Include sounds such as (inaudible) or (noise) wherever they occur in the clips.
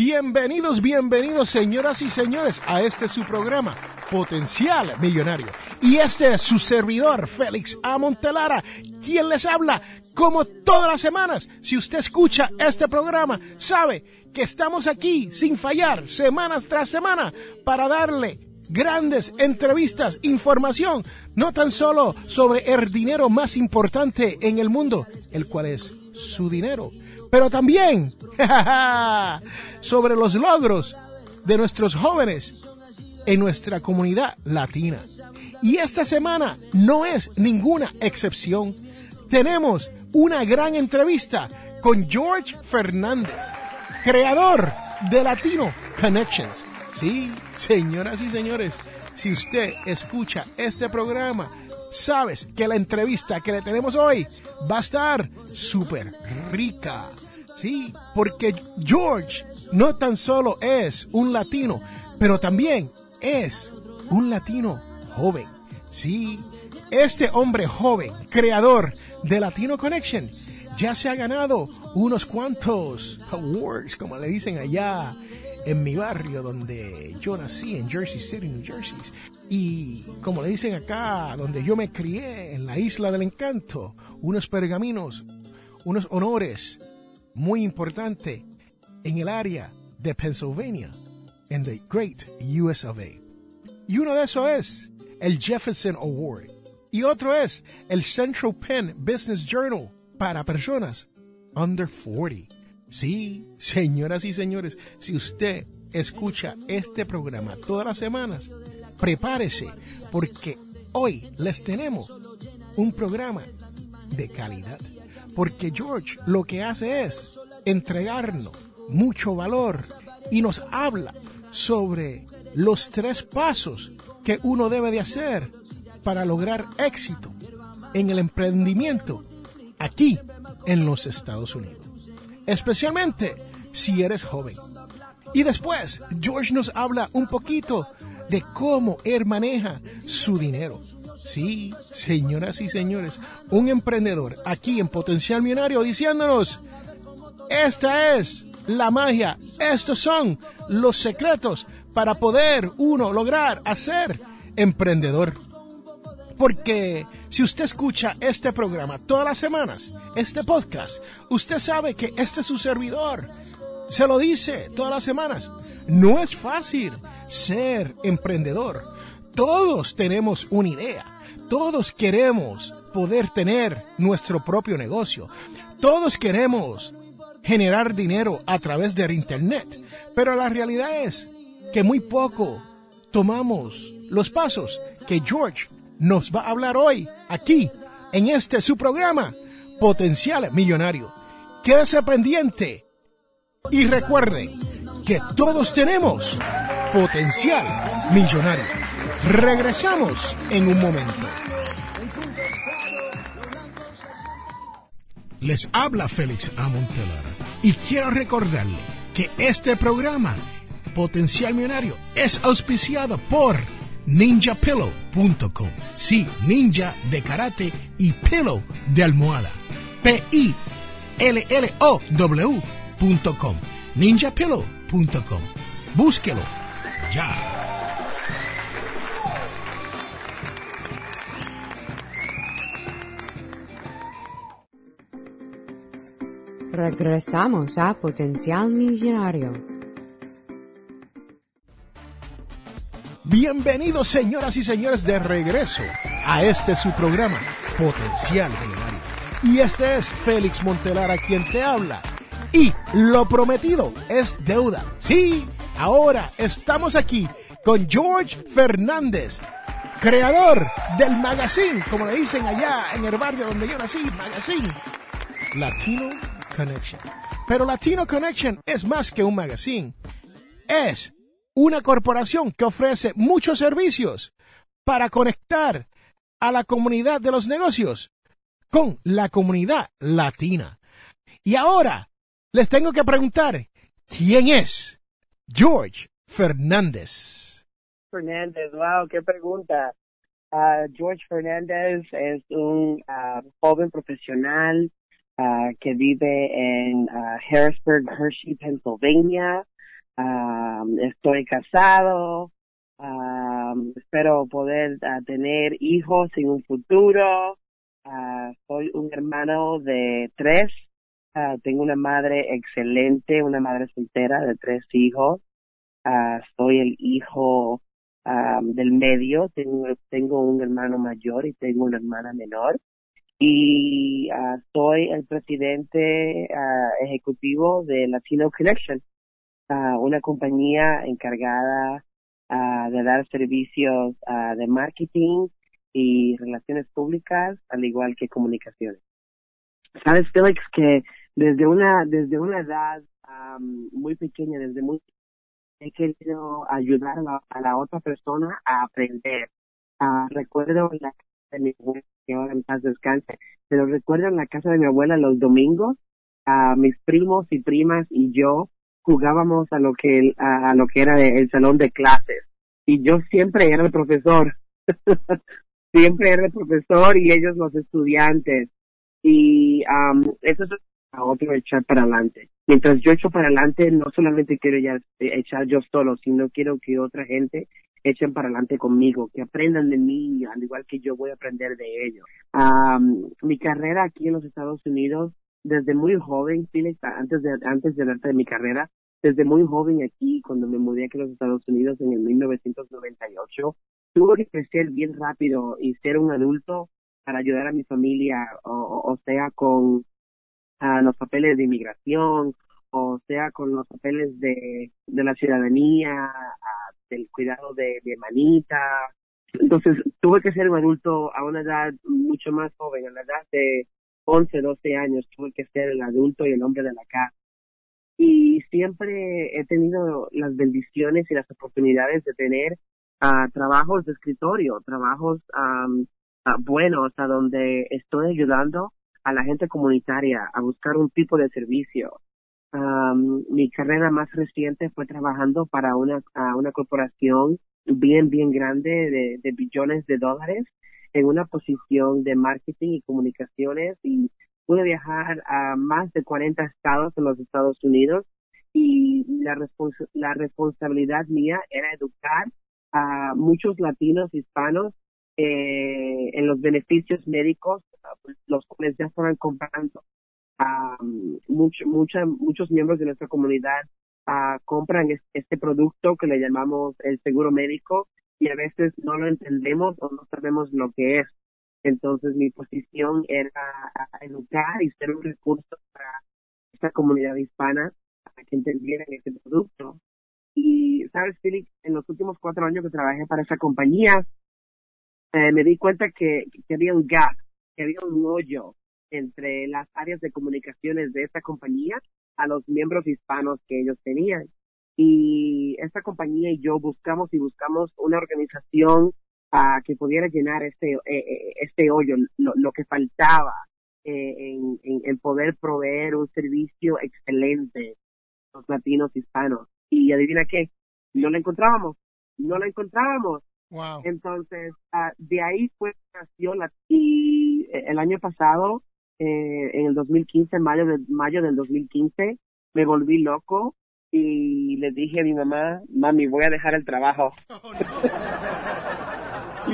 Bienvenidos, bienvenidos señoras y señores a este su programa Potencial Millonario. Y este es su servidor Félix Amontelara, quien les habla como todas las semanas. Si usted escucha este programa, sabe que estamos aquí sin fallar, semanas tras semana, para darle grandes entrevistas, información, no tan solo sobre el dinero más importante en el mundo, el cual es su dinero, pero también (laughs) sobre los logros de nuestros jóvenes en nuestra comunidad latina. Y esta semana no es ninguna excepción. Tenemos una gran entrevista con George Fernández, creador de Latino Connections. Sí, señoras y señores, si usted escucha este programa, sabes que la entrevista que le tenemos hoy va a estar súper rica. Sí, porque George no tan solo es un latino, pero también es un latino joven. Sí, este hombre joven, creador de Latino Connection, ya se ha ganado unos cuantos awards, como le dicen allá en mi barrio donde yo nací, en Jersey City, New Jersey. Y como le dicen acá, donde yo me crié, en la isla del encanto, unos pergaminos, unos honores muy importantes en el área de Pennsylvania, en the Great US of A. Y uno de esos es el Jefferson Award. Y otro es el Central Penn Business Journal para personas under 40. Sí, señoras y señores, si usted escucha este programa todas las semanas, prepárese porque hoy les tenemos un programa de calidad. Porque George lo que hace es entregarnos mucho valor y nos habla sobre los tres pasos que uno debe de hacer para lograr éxito en el emprendimiento aquí en los Estados Unidos. Especialmente si eres joven. Y después, George nos habla un poquito de cómo él maneja su dinero. Sí, señoras y señores, un emprendedor aquí en Potencial Millonario diciéndonos, esta es la magia, estos son los secretos para poder uno lograr hacer emprendedor. Porque si usted escucha este programa todas las semanas, este podcast, usted sabe que este es su servidor. Se lo dice todas las semanas. No es fácil ser emprendedor. Todos tenemos una idea. Todos queremos poder tener nuestro propio negocio. Todos queremos generar dinero a través del Internet. Pero la realidad es que muy poco tomamos los pasos que George nos va a hablar hoy aquí en este su programa Potencial Millonario. Quédese pendiente y recuerde que todos tenemos potencial millonario. Regresamos en un momento. Les habla Félix Amontelara y quiero recordarle que este programa Potencial Millonario es auspiciado por ninjapillow.com. Sí, ninja de karate y pillow de almohada. P-I-L-L-O-W.com. ninjapillow.com. Búsquelo ya. Regresamos a Potencial Millonario. Bienvenidos señoras y señores de regreso a este su programa Potencial Millonario. Y este es Félix Montelara quien te habla. Y lo prometido es deuda. Sí, ahora estamos aquí con George Fernández, creador del magazine, como le dicen allá en el barrio donde yo nací, magazine Latino Connection. Pero Latino Connection es más que un magazine. Es una corporación que ofrece muchos servicios para conectar a la comunidad de los negocios con la comunidad latina. Y ahora les tengo que preguntar, ¿quién es George Fernández? Fernández, wow, qué pregunta. Uh, George Fernández es un uh, joven profesional uh, que vive en Harrisburg, Hershey, Pennsylvania. Um, estoy casado, um, espero poder uh, tener hijos en un futuro. Uh, soy un hermano de tres. Uh, tengo una madre excelente, una madre soltera de tres hijos. soy el hijo del medio. Tengo, tengo un hermano mayor y tengo una hermana menor. Y soy el presidente ejecutivo de Latino Connection una compañía encargada de dar servicios de marketing y relaciones públicas, al igual que comunicaciones. Sabes, Felix, que desde una desde una edad muy pequeña, desde muy he querido ayudar a la, otra persona a aprender. recuerdo en la casa de mi abuela, que ahora en paz descanse, pero recuerdo en la casa de mi abuela los domingos, a mis primos y primas y yo jugábamos a lo que a, lo que era el salón de clases. Y yo siempre era el profesor. (laughs) Siempre era el profesor y ellos los estudiantes. Y um, eso es a otro echar para adelante. Mientras yo echo para adelante no solamente quiero ya echar yo solo sino quiero que otra gente echen para adelante conmigo que aprendan de mí al igual que yo voy a aprender de ellos. Um, mi carrera aquí en los Estados Unidos desde muy joven, antes de antes de de mi carrera, desde muy joven aquí, cuando me mudé aquí a los Estados Unidos en el 1998, tuve que crecer bien rápido y ser un adulto para ayudar a mi familia, o, sea, con los papeles de inmigración, o sea, con los papeles de, de la ciudadanía, del cuidado de, de manita. Entonces, tuve que ser un adulto a una edad mucho más joven, a la edad de 11, 12 años, tuve que ser el adulto y el hombre de la casa y siempre he tenido las bendiciones y las oportunidades de tener uh, trabajos de escritorio, trabajos um, buenos a donde estoy ayudando a la gente comunitaria a buscar un tipo de servicio. mi carrera más reciente fue trabajando para una, corporación bien, bien grande de, de billones de dólares en una posición de marketing y comunicaciones y pude viajar a más de 40 estados en los Estados Unidos y la, la responsabilidad mía era educar a muchos latinos hispanos eh, en los beneficios médicos, pues, los cuales ya estaban comprando. Um, mucho, muchos miembros de nuestra comunidad uh, compran este producto que le llamamos el seguro médico y a veces no lo entendemos o no sabemos lo que es. Entonces mi posición era educar y ser un recurso para esta comunidad hispana para que entendieran este producto. Y, sabes, Felix, en los últimos cuatro años que trabajé para esa compañía, eh, me di cuenta que, que había un gap, que había un hoyo entre las áreas de comunicaciones de esta compañía a los miembros hispanos que ellos tenían. Y esta compañía y yo buscamos y buscamos una organización a que pudiera llenar este, eh, eh, este hoyo, lo, que faltaba eh, en, en, poder proveer un servicio excelente a los latinos hispanos. Y adivina qué, no la encontrábamos, no la encontrábamos. Entonces, uh, de ahí fue nació la y el año pasado, eh, en el 2015, mayo de mayo del 2015, me volví loco y le dije a mi mamá, mami, voy a dejar el trabajo. (laughs) Oh,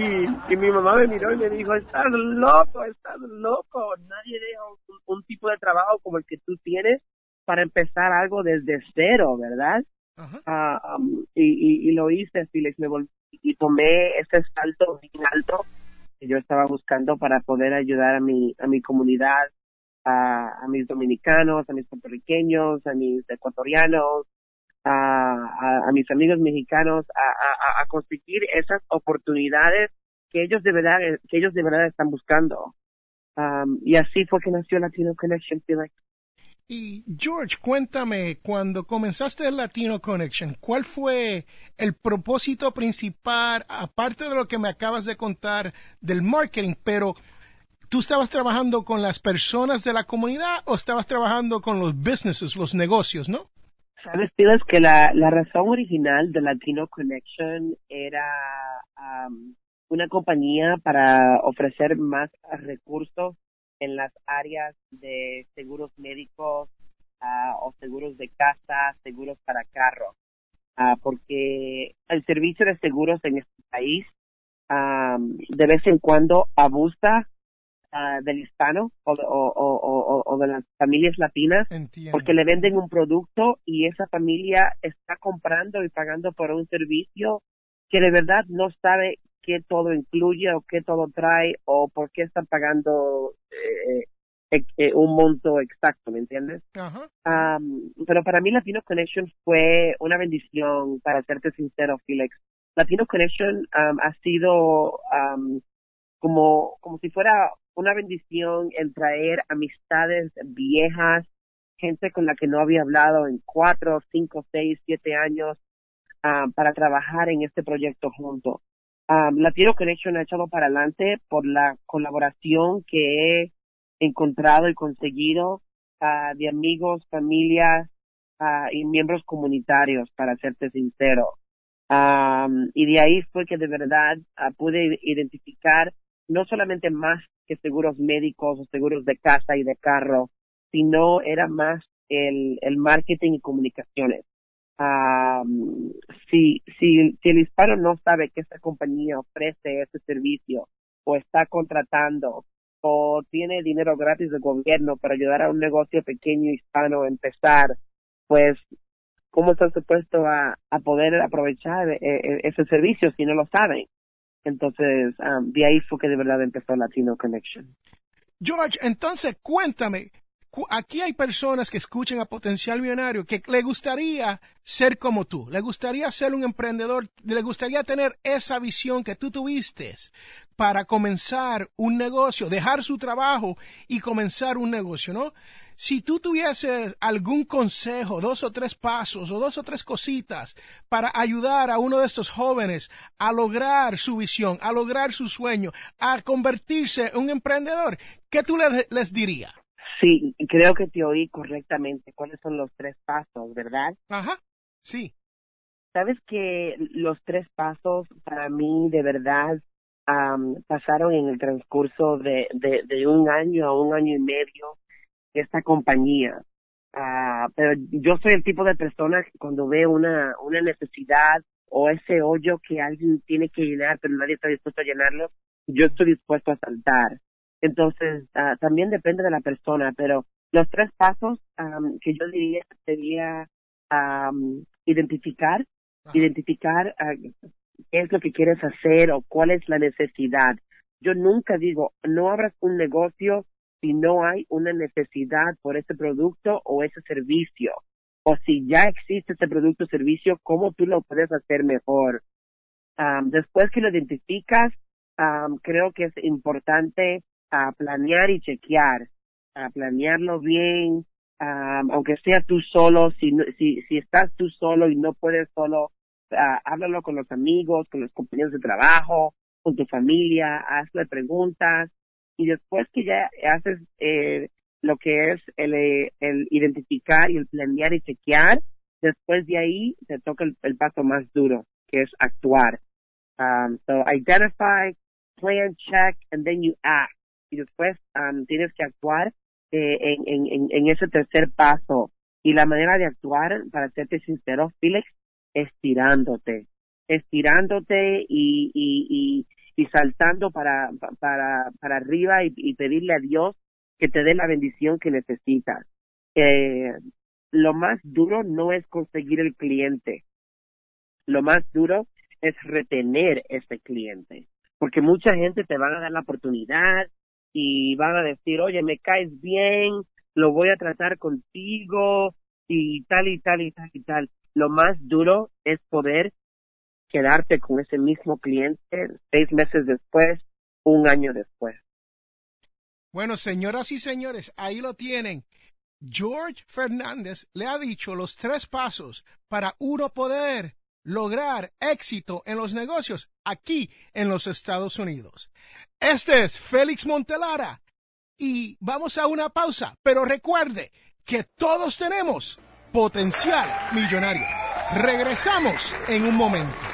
y, mi mamá me miró y me dijo, estás loco, estás loco, nadie deja un, tipo de trabajo como el que tú tienes para empezar algo desde cero, ¿verdad? Um, y, y, lo hice, Felix, me volví y tomé ese salto bien alto que yo estaba buscando para poder ayudar a mi, a mi comunidad, a, mis dominicanos, a mis puertorriqueños, a mis ecuatorianos, a, mis amigos mexicanos, a, a, conseguir esas oportunidades que ellos de verdad, que ellos de verdad están buscando. Um, y así fue que nació Latino Connection y George, cuéntame, cuando comenzaste el Latino Connection, ¿cuál fue el propósito principal, aparte de lo que me acabas de contar del marketing, pero tú estabas trabajando con las personas de la comunidad o estabas trabajando con los businesses, los negocios, ¿no? Sabes, es que la, la razón original de Latino Connection era um, una compañía para ofrecer más recursos en las áreas de seguros médicos uh, o seguros de casa, seguros para carro, uh, porque el servicio de seguros en este país um, de vez en cuando abusa uh, del hispano o, o, o, o, de las familias latinas porque le venden un producto y esa familia está comprando y pagando por un servicio que de verdad no sabe qué todo incluye o qué todo trae o por qué están pagando eh, eh, eh, un monto exacto, ¿me entiendes? pero para mí Latino Connection fue una bendición, para serte sincero, Felix. Latino Connection ha sido como, como si fuera una bendición en traer amistades viejas, gente con la que no había hablado en cuatro, cinco, seis, siete años, para trabajar en este proyecto juntos. Um, Latino Connection ha echado para adelante por la colaboración que he encontrado y conseguido uh, de amigos, familias uh, y miembros comunitarios, para serte sincero. Um, y de ahí fue que de verdad pude identificar no solamente más que seguros médicos o seguros de casa y de carro, sino era más el, el marketing y comunicaciones si, si, si el hispano no sabe que esta compañía ofrece ese servicio o está contratando o tiene dinero gratis del gobierno para ayudar a un negocio pequeño hispano a empezar, pues, ¿cómo están supuestos a, a poder aprovechar e, e, ese servicio si no lo saben? Entonces, de ahí fue que de verdad empezó Latino Connection. George, entonces cuéntame, aquí hay personas que escuchan a Potencial Millonario que le gustaría ser como tú, le gustaría ser un emprendedor, le gustaría tener esa visión que tú tuviste para comenzar un negocio, dejar su trabajo y comenzar un negocio, ¿no? Si tú tuvieses algún consejo, dos o tres pasos o dos o tres cositas para ayudar a uno de estos jóvenes a lograr su visión, a lograr su sueño, a convertirse en un emprendedor, ¿qué tú les, les dirías? Sí, creo que te oí correctamente. ¿Cuáles son los tres pasos, verdad? Ajá, sí. Sabes que los tres pasos para mí de verdad pasaron en el transcurso de, de, un año a un año y medio esta compañía. Uh, pero yo soy el tipo de persona que cuando veo una, una necesidad o ese hoyo que alguien tiene que llenar, pero nadie está dispuesto a llenarlo, yo estoy dispuesto a saltar. Entonces, uh, también depende de la persona, pero los tres pasos um, que yo diría sería um, identificar, identificar uh, qué es lo que quieres hacer o cuál es la necesidad. Yo nunca digo, no abras un negocio si no hay una necesidad por ese producto o ese servicio. O si ya existe ese producto o servicio, ¿cómo tú lo puedes hacer mejor? Después que lo identificas, creo que es importante planear y chequear, planearlo bien, aunque sea tú solo, si, si, si estás tú solo y no puedes solo, uh, háblalo con los amigos, con los compañeros de trabajo, con tu familia, hazle preguntas y después que ya haces eh, lo que es el, el identificar y el planear y chequear, después de ahí te toca el, paso más duro, que es actuar. Um, so identify, plan, check, and then you act y después tienes que actuar eh, en, en, en, ese tercer paso. Y la manera de actuar, para serte sincero, Felix, estirándote, estirándote y, y, y, y saltando para, para, para arriba y, pedirle a Dios que te dé la bendición que necesitas. Eh, lo más duro no es conseguir el cliente. Lo más duro es retener ese cliente. Porque mucha gente te van a dar la oportunidad y van a decir, oye, me caes bien, lo voy a tratar contigo y tal y tal y tal y tal. Lo más duro es poder quedarte con ese mismo cliente seis meses después, un año después. Bueno, señoras y señores, ahí lo tienen. George Fernández le ha dicho los tres pasos para uno poder lograr éxito en los negocios aquí en los Estados Unidos. Este es Félix Montelara y vamos a una pausa, pero recuerde que todos tenemos potencial millonario. Regresamos en un momento.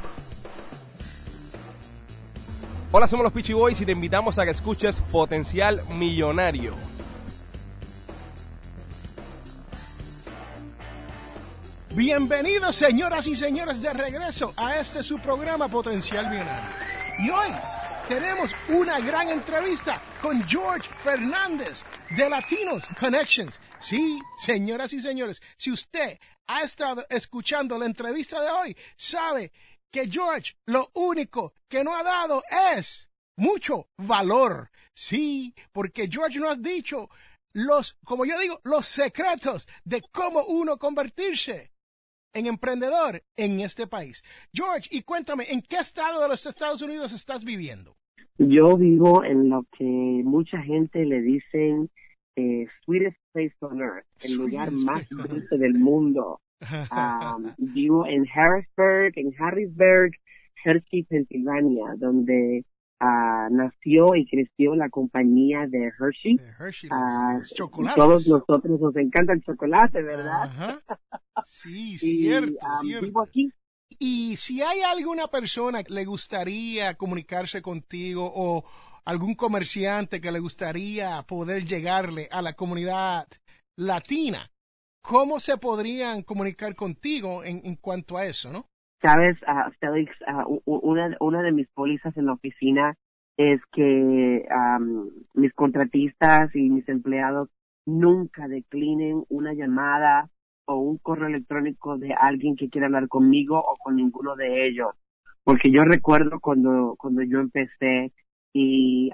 Hola, somos los Peachy Boys y te invitamos a que escuches Potencial Millonario. Bienvenidos, señoras y señores, de regreso a este su programa Potencial Millonario. Y hoy tenemos una gran entrevista con George Fernández de Latinos Connections. Sí, señoras y señores, si usted ha estado escuchando la entrevista de hoy, sabe que George lo único que no ha dado es mucho valor. Sí, porque George no ha dicho los, como yo digo, los secretos de cómo uno convertirse en emprendedor en este país. George, y cuéntame, ¿en qué estado de los Estados Unidos estás viviendo? Yo vivo en lo que mucha gente le dicen eh, sweetest place on earth, el lugar más dulce del mundo. (laughs) Um, vivo en Harrisburg, en Harrisburg, Hershey, Pensilvania, donde uh, nació y creció la compañía de Hershey. uh, todos nosotros nos encanta el chocolate, ¿verdad? Sí, (laughs) cierto, y, cierto. Vivo aquí. Y si hay alguna persona que le gustaría comunicarse contigo o algún comerciante que le gustaría poder llegarle a la comunidad latina, ¿cómo se podrían comunicar contigo en, en cuanto a eso, no? Sabes, uh, Felix, uh, una, una de mis pólizas en la oficina es que um, mis contratistas y mis empleados nunca declinen una llamada o un correo electrónico de alguien que quiera hablar conmigo o con ninguno de ellos. Porque yo recuerdo cuando, cuando yo empecé y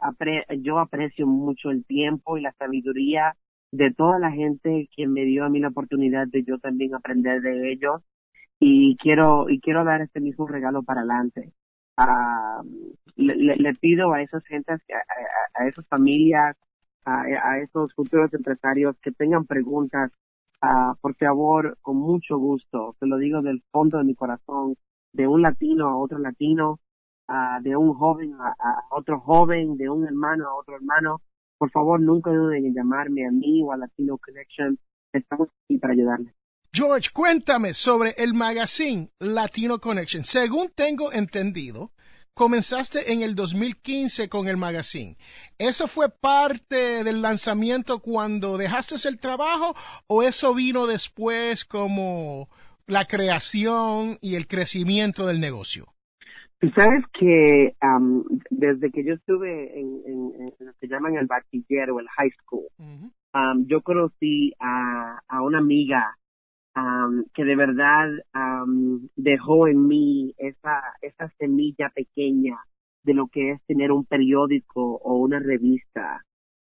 yo aprecio mucho el tiempo y la sabiduría de toda la gente que me dio a mí la oportunidad de yo también aprender de ellos. Y quiero y quiero dar este mismo regalo para adelante. Uh, le, pido a esas gentes, a, esas familias, a, esos futuros empresarios que tengan preguntas, uh, por favor, con mucho gusto, te lo digo del fondo de mi corazón, de un latino a otro latino, uh, de un joven a otro joven, de un hermano a otro hermano, por favor nunca duden en llamarme a mí o a Latino Connection. Estamos aquí para ayudarles. George, cuéntame sobre el magazine Latino Connection. Según tengo entendido, comenzaste en el 2015 con el magazine. ¿Eso fue parte del lanzamiento cuando dejaste el trabajo o eso vino después como la creación y el crecimiento del negocio? Tú sabes que um, desde que yo estuve en, en, en, lo que llaman el bachiller o el high school, uh -huh. um, yo conocí a, a una amiga um, que de verdad um, dejó en mí esa, esa semilla pequeña de lo que es tener un periódico o una revista.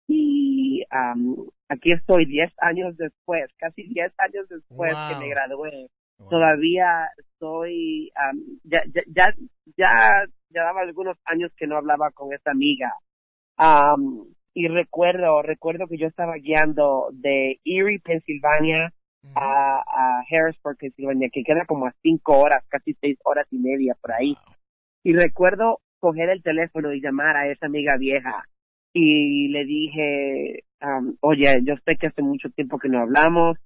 Y um, aquí estoy 10 años después, casi 10 años después wow. que me gradué. Wow. Todavía estoy, um, ya, ya, ya, ya, daba algunos años que no hablaba con esta amiga. Um, y recuerdo, recuerdo que yo estaba guiando de Erie, Pensilvania, a, a, Harrisburg, Pensilvania, que queda como a cinco horas, casi seis horas y media por ahí. Y recuerdo coger el teléfono y llamar a esa amiga vieja y le dije, um, oye, yo sé que hace mucho tiempo que no hablamos,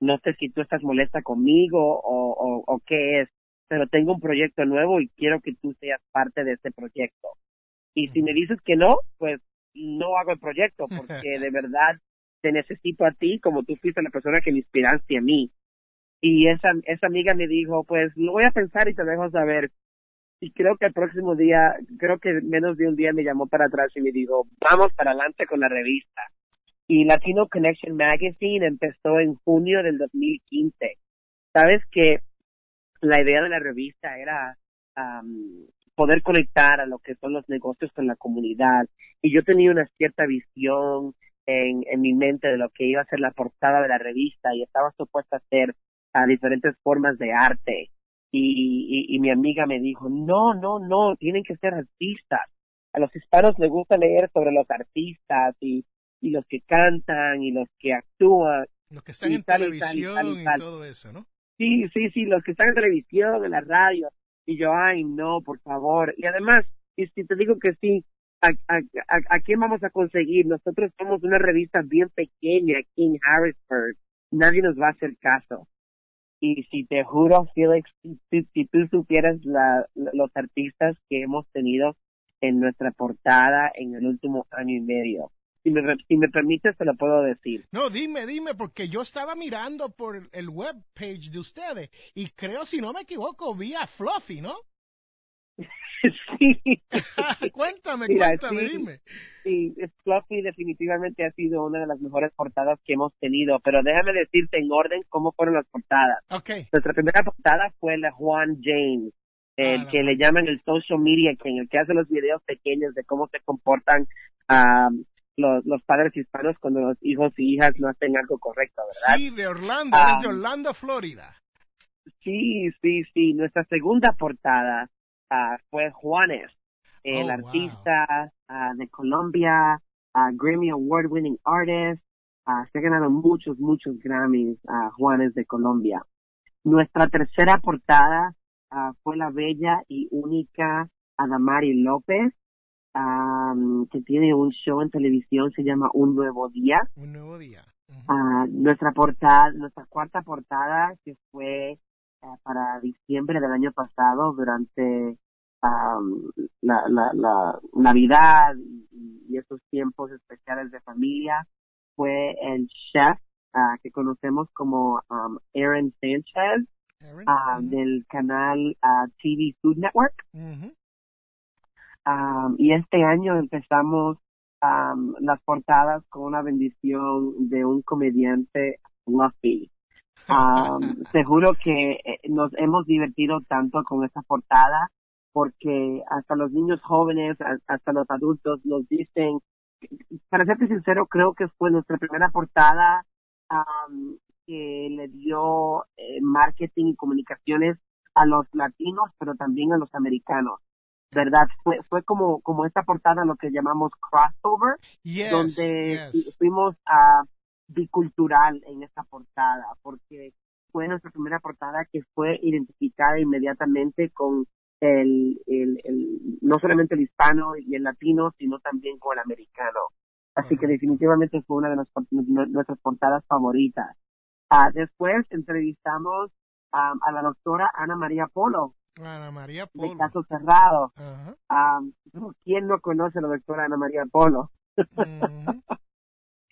no sé si tú estás molesta conmigo o, o, o qué es, pero tengo un proyecto nuevo y quiero que tú seas parte de ese proyecto. Y si me dices que no, pues no hago el proyecto porque (laughs) de verdad te necesito a ti como tú fuiste la persona que me inspiraste a mí. Y esa, esa amiga me dijo, pues lo voy a pensar y te dejo saber. Y creo que el próximo día, creo que menos de un día me llamó para atrás y me dijo, vamos para adelante con la revista. Y Latino Connection Magazine empezó en junio del 2015. Sabes que la idea de la revista era poder conectar a lo que son los negocios con la comunidad. Y yo tenía una cierta visión en, mi mente de lo que iba a ser la portada de la revista y estaba supuesta a hacer a diferentes formas de arte. Y, y, mi amiga me dijo, no, no, no, tienen que ser artistas. A los hispanos les gusta leer sobre los artistas y, y los que cantan y los que actúan. Los que están en televisión y, todo eso, ¿no? Sí, sí, sí, los que están en televisión, en la radio. Y yo, ay, no, por favor. Y además, y si te digo que sí, ¿a, a, a, quién vamos a conseguir? Nosotros somos una revista bien pequeña aquí en Harrisburg. Nadie nos va a hacer caso. Y si te juro, Felix, si, tú supieras la, los artistas que hemos tenido en nuestra portada en el último año y medio, si me, si me permites, te lo puedo decir. No, dime, dime, porque yo estaba mirando por el web page de ustedes y creo, si no me equivoco, vi a Fluffy, ¿no? (laughs) sí. (laughs) cuéntame, cuéntame, dime. Sí, Fluffy definitivamente ha sido una de las mejores portadas que hemos tenido, pero déjame decirte en orden cómo fueron las portadas. Okay. Nuestra primera portada fue la Juan James, el ah, que le llaman el social media el que hace los videos pequeños de cómo se comportan los, los padres hispanos cuando los hijos y hijas no hacen algo correcto, ¿verdad? Sí, de Orlando, es de Orlando, Florida. Sí, sí, sí. Nuestra segunda portada uh, fue Juanes, el oh, artista uh, de Colombia, uh, Grammy Award winning artist. se ha ganado muchos, muchos Grammys a Juanes de Colombia. Nuestra tercera portada fue la bella y única Adamari López, que tiene un show en televisión, se llama Un Nuevo Día. Un Nuevo Día. nuestra portada, nuestra cuarta portada, que fue para diciembre del año pasado durante la, la, la, Navidad y, esos tiempos especiales de familia fue el chef ah, que conocemos como Aaron Sanchez del canal ah, TV Food Network. Y este año empezamos las portadas con una bendición de un comediante fluffy. Um, seguro (laughs) que eh, nos hemos divertido tanto con esta portada porque hasta los niños jóvenes, hasta los adultos nos dicen, para serte sincero, creo que fue nuestra primera portada que le dio eh, marketing y comunicaciones a los latinos, pero también a los americanos. ¿Verdad? Fue, fue como, como esta portada, lo que llamamos crossover, donde fuimos a bicultural en esta portada, porque fue nuestra primera portada que fue identificada inmediatamente con el, el, el, no solamente el hispano y el latino, sino también con el americano. Así que definitivamente fue una de nuestras portadas favoritas. Ah, después entrevistamos a la doctora Ana María Polo. Ana María Polo. De caso cerrado. ¿Quién no conoce a la doctora Ana María Polo? (laughs)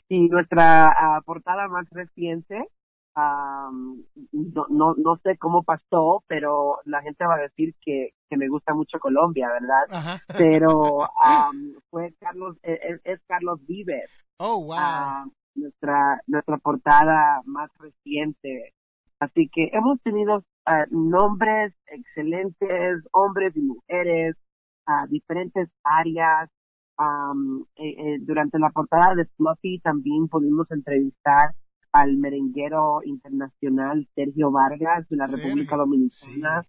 Y nuestra ah, portada más reciente, no, no, no sé cómo pasó, pero la gente va a decir que, que me gusta mucho Colombia, ¿verdad? Pero (laughs) fue Carlos, e, e, es, Carlos Vives. Oh, wow. nuestra, nuestra portada más reciente. Así que hemos tenido ah, nombres excelentes, hombres y mujeres, a diferentes áreas, Um, eh, durante la portada de Fluffy también pudimos entrevistar al merenguero internacional Sergio Vargas de la República Dominicana.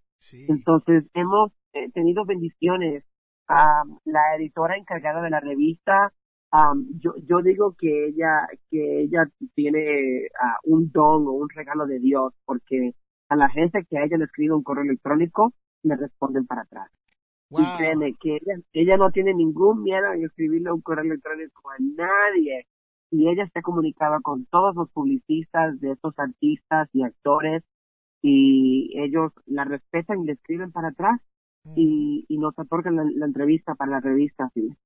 Entonces hemos eh, tenido bendiciones. la editora encargada de la revista, yo, yo digo que ella, que ella tiene ah, un don o un regalo de Dios porque a la gente que a ella le escribe un correo electrónico le responden para atrás. Y créeme que ella, ella no tiene ningún miedo en escribirle un correo electrónico a nadie. Y ella se ha comunicado con todos los publicistas de estos artistas y actores y ellos la respetan y le escriben para atrás Mm. y, y nos otorgan la, la entrevista para la revista. ¿sí?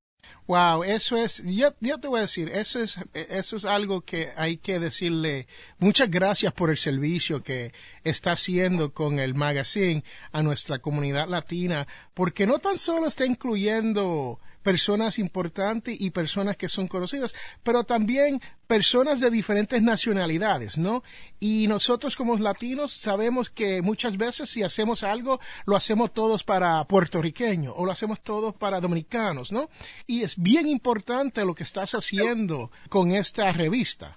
Wow, eso es, yo, yo te voy a decir, eso es, eso es algo que hay que decirle muchas gracias por el servicio que está haciendo con el magazine a nuestra comunidad latina, porque no tan solo está incluyendo personas importantes y personas que son conocidas, pero también personas de diferentes nacionalidades, ¿no? Y nosotros como latinos sabemos que muchas veces si hacemos algo, lo hacemos todos para puertorriqueños o lo hacemos todos para dominicanos, ¿no? Y es bien importante lo que estás haciendo con esta revista.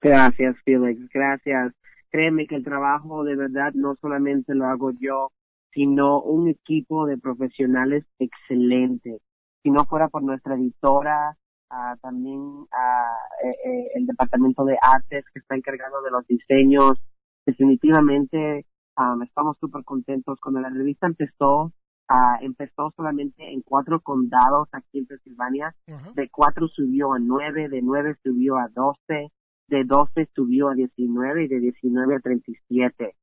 Gracias, Felix, gracias. Créeme que el trabajo de verdad no solamente lo hago yo, sino un equipo de profesionales excelentes si no fuera por nuestra editora, uh, también uh, eh, eh, el departamento de artes que está encargado de los diseños, definitivamente um, estamos súper contentos. Cuando la revista empezó, uh, empezó solamente en cuatro condados aquí en Pensilvania, uh -huh. de cuatro subió a nueve, de nueve subió a doce, de doce subió a diecinueve y de diecinueve a treinta y siete.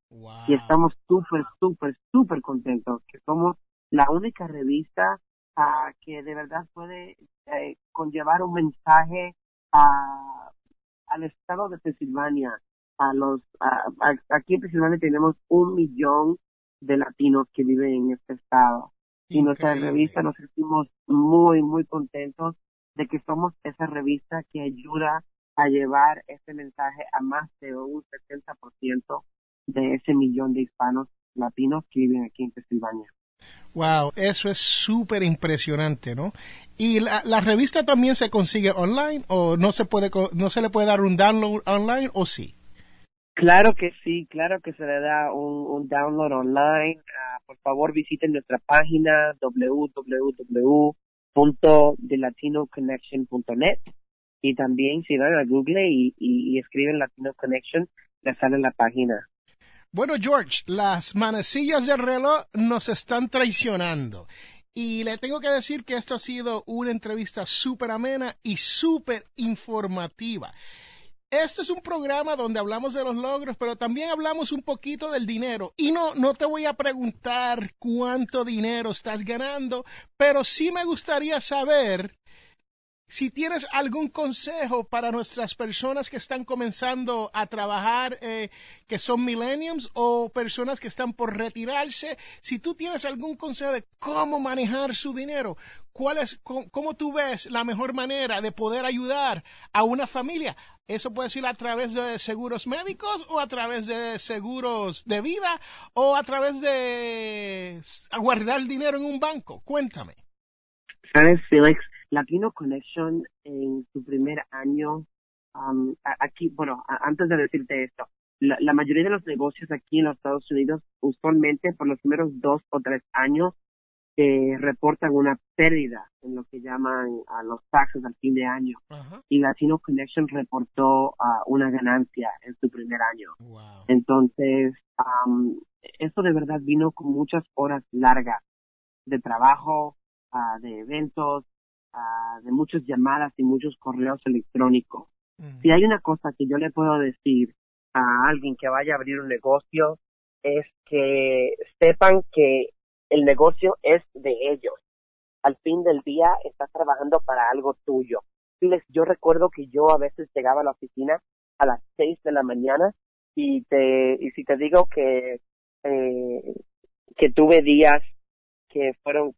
Y estamos súper, súper, súper contentos que somos la única revista Uh, que de verdad puede eh, conllevar un mensaje a, al estado de Pensilvania. A los, a, a, aquí en Pensilvania tenemos un millón de latinos que viven en este estado. Y nuestra revista nos sentimos muy, muy contentos de que somos esa revista que ayuda a llevar ese mensaje a más de un 70% de ese millón de hispanos latinos que viven aquí en Pensilvania. Wow, eso es súper impresionante, ¿no? ¿Y la, revista también se consigue online o no se puede no se le puede dar un download online o sí? Claro que sí, claro que se le da un, download online. Uh, por favor visiten nuestra página www.thelatinoconnection.net y también si van a Google y, y, y escriben Latino Connection, les sale la página. Bueno, George, las manecillas del reloj nos están traicionando. Y le tengo que decir que esto ha sido una entrevista súper amena y súper informativa. Este es un programa donde hablamos de los logros, pero también hablamos un poquito del dinero. Y no, no te voy a preguntar cuánto dinero estás ganando, pero sí me gustaría saber si tienes algún consejo para nuestras personas que están comenzando a trabajar, eh, que son millennials o personas que están por retirarse, si tú tienes algún consejo de cómo manejar su dinero, cuál es, cómo, tú ves la mejor manera de poder ayudar a una familia. Eso puede ser a través de seguros médicos o a través de seguros de vida o a través de guardar dinero en un banco. Cuéntame. ¿Sabes, Felix? Latino Connection en su primer año, um, aquí, bueno, antes de decirte esto, la, la, mayoría de los negocios aquí en los Estados Unidos, usualmente por los primeros dos o tres años, eh, reportan una pérdida en lo que llaman a los taxes al fin de año. Uh -huh. Y Latino Connection reportó uh, una ganancia en su primer año. Wow. Entonces, um, eso de verdad vino con muchas horas largas de trabajo, uh, de eventos, Uh, de muchas llamadas y muchos correos electrónicos. Mm. Si hay una cosa que yo le puedo decir a alguien que vaya a abrir un negocio, es que sepan que el negocio es de ellos. Al fin del día estás trabajando para algo tuyo. Yo recuerdo que yo a veces llegaba a la oficina a las seis de la mañana y te y si te digo que eh, que tuve días que fueron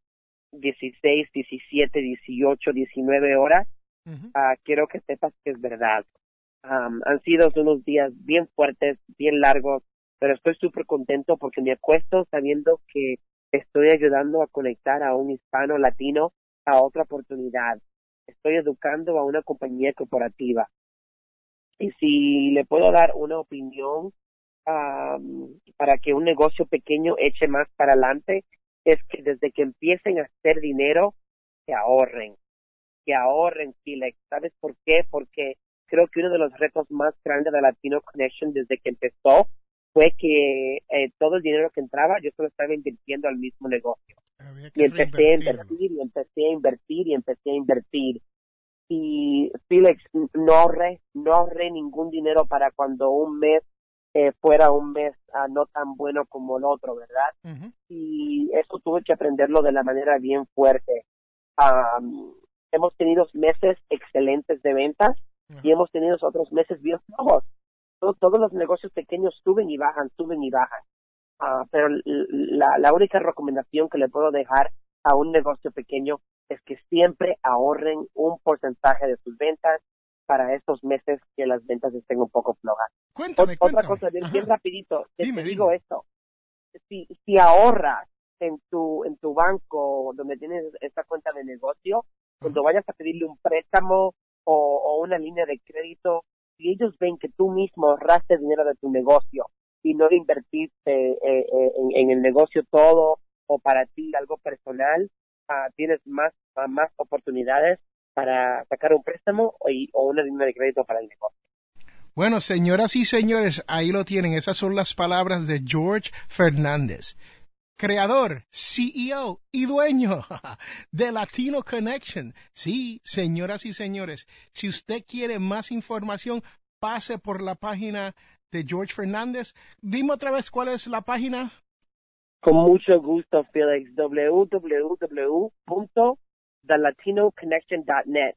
16, 17, 18, 19 horas, Uh -huh. uh, quiero que sepas que es verdad. Um, han sido unos días bien fuertes, bien largos, pero estoy súper contento porque me acuesto sabiendo que estoy ayudando a conectar a un hispano latino a otra oportunidad. Estoy educando a una compañía corporativa. Y si le puedo dar una opinión um, para que un negocio pequeño eche más para adelante, es que desde que empiecen a hacer dinero, que ahorren, que ahorren, Felix. ¿Sabes por qué? Porque creo que uno de los retos más grandes de Latino Connection desde que empezó fue que eh, todo el dinero que entraba yo solo estaba invirtiendo al mismo negocio. Y empecé a invertir y empecé a invertir y empecé a invertir. Y Felix, no ahorré, no ahorré ningún dinero para cuando un mes eh, fuera un mes ah, no tan bueno como el otro, ¿verdad? Y eso tuve que aprenderlo de la manera bien fuerte. hemos tenido meses excelentes de ventas y hemos tenido otros meses bien flojos. todos los negocios pequeños suben y bajan, suben y bajan. Ah, pero la, la única recomendación que le puedo dejar a un negocio pequeño es que siempre ahorren un porcentaje de sus ventas para estos meses que las ventas estén un poco flojas. Cuéntame, Otra cosa, bien, rapidito, te, digo esto. Si, si ahorras en tu, en tu banco donde tienes esta cuenta de negocio, cuando vayas a pedirle un préstamo o, o, una línea de crédito, si ellos ven que tú mismo ahorraste dinero de tu negocio y no invertiste eh, eh, en, en, el negocio todo o para ti algo personal, ah, tienes más, más oportunidades para sacar un préstamo o, una línea de crédito para el negocio. Bueno, señoras y señores, ahí lo tienen. Esas son las palabras de George Fernández, creador, CEO y dueño (laughs) de Latino Connection. Sí, señoras y señores, si usted quiere más información, pase por la página de George Fernández. Dime otra vez cuál es la página. Con mucho gusto, Felix. www thetlatinoconnection.net.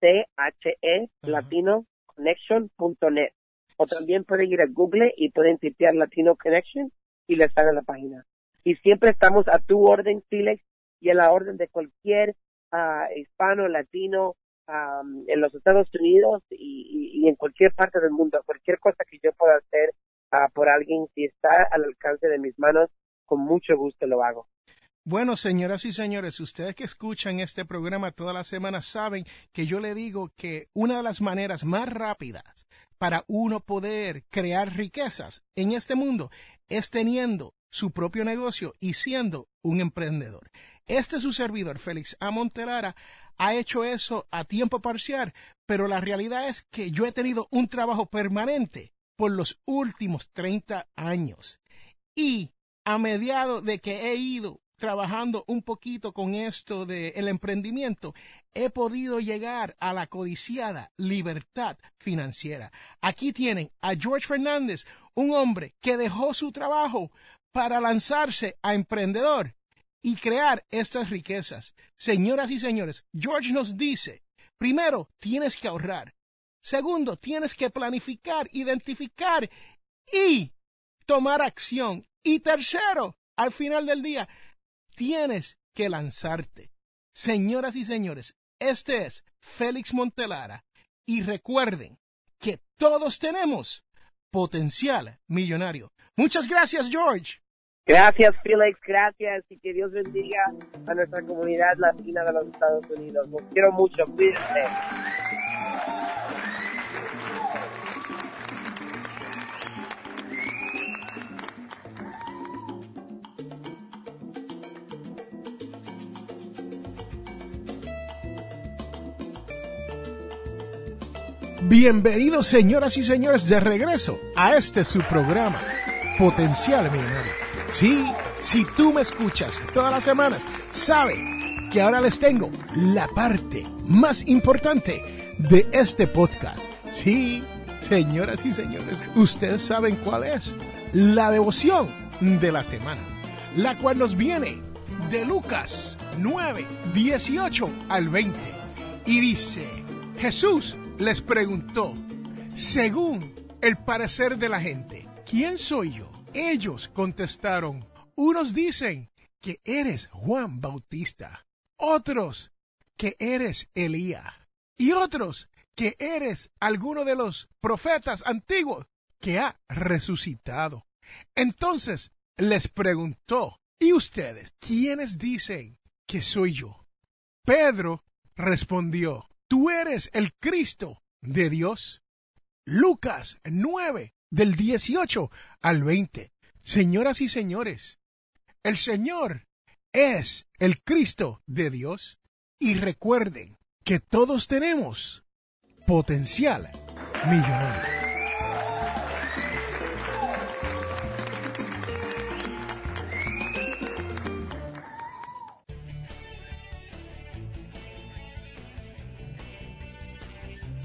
C-H-E, latinoconnection.net. O también pueden ir a Google y pueden tipear Latino Connection y les sale la página. Y siempre estamos a tu orden, Felix, y a la orden de cualquier uh, hispano, latino, um, en los Estados Unidos y, y, en cualquier parte del mundo. Cualquier cosa que yo pueda hacer uh, por alguien, si está al alcance de mis manos, con mucho gusto lo hago. Bueno, señoras y señores, ustedes que escuchan este programa todas las semanas saben que yo le digo que una de las maneras más rápidas para uno poder crear riquezas en este mundo es teniendo su propio negocio y siendo un emprendedor. Este es su servidor, Félix Amontelara, ha hecho eso a tiempo parcial, pero la realidad es que yo he tenido un trabajo permanente por los últimos 30 años. Y a mediado de que he ido trabajando un poquito con esto del el emprendimiento, he podido llegar a la codiciada libertad financiera. Aquí tienen a George Fernández, un hombre que dejó su trabajo para lanzarse a emprendedor y crear estas riquezas. Señoras y señores, George nos dice, primero, tienes que ahorrar. Segundo, tienes que planificar, identificar y tomar acción. Y tercero, al final del día, tienes que lanzarte. Señoras y señores, este es Félix Montelara y recuerden que todos tenemos potencial millonario. Muchas gracias, George. Gracias, Félix, gracias y que Dios bendiga a nuestra comunidad latina de los Estados Unidos. Los quiero mucho, cuídense. Bienvenidos señoras y señores de regreso a este su programa, Potencial Millonario. Sí, si tú me escuchas todas las semanas, sabe que ahora les tengo la parte más importante de este podcast. Sí, señoras y señores, ustedes saben cuál es. La devoción de la semana, la cual nos viene de Lucas 9, 18 al 20. Y dice, Jesús les preguntó, según el parecer de la gente, ¿quién soy yo? Ellos contestaron, unos dicen que eres Juan Bautista, otros que eres Elías y otros que eres alguno de los profetas antiguos que ha resucitado. Entonces les preguntó, ¿y ustedes quiénes dicen que soy yo? Pedro respondió, tú eres el Cristo de Dios. Lucas 9, del 18 al 20. Señoras y señores, el Señor es el Cristo de Dios. Y recuerden que todos tenemos potencial millonario.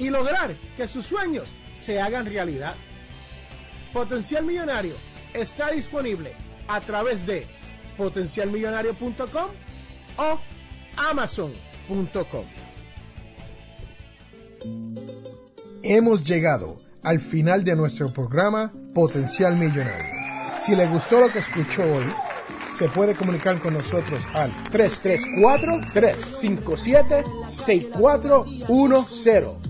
y lograr que sus sueños se hagan realidad. Potencial Millonario está disponible a través de potencialmillonario.com o amazon.com. Hemos llegado al final de nuestro programa Potencial Millonario. Si le gustó lo que escuchó hoy, se puede comunicar con nosotros al 334-357-6410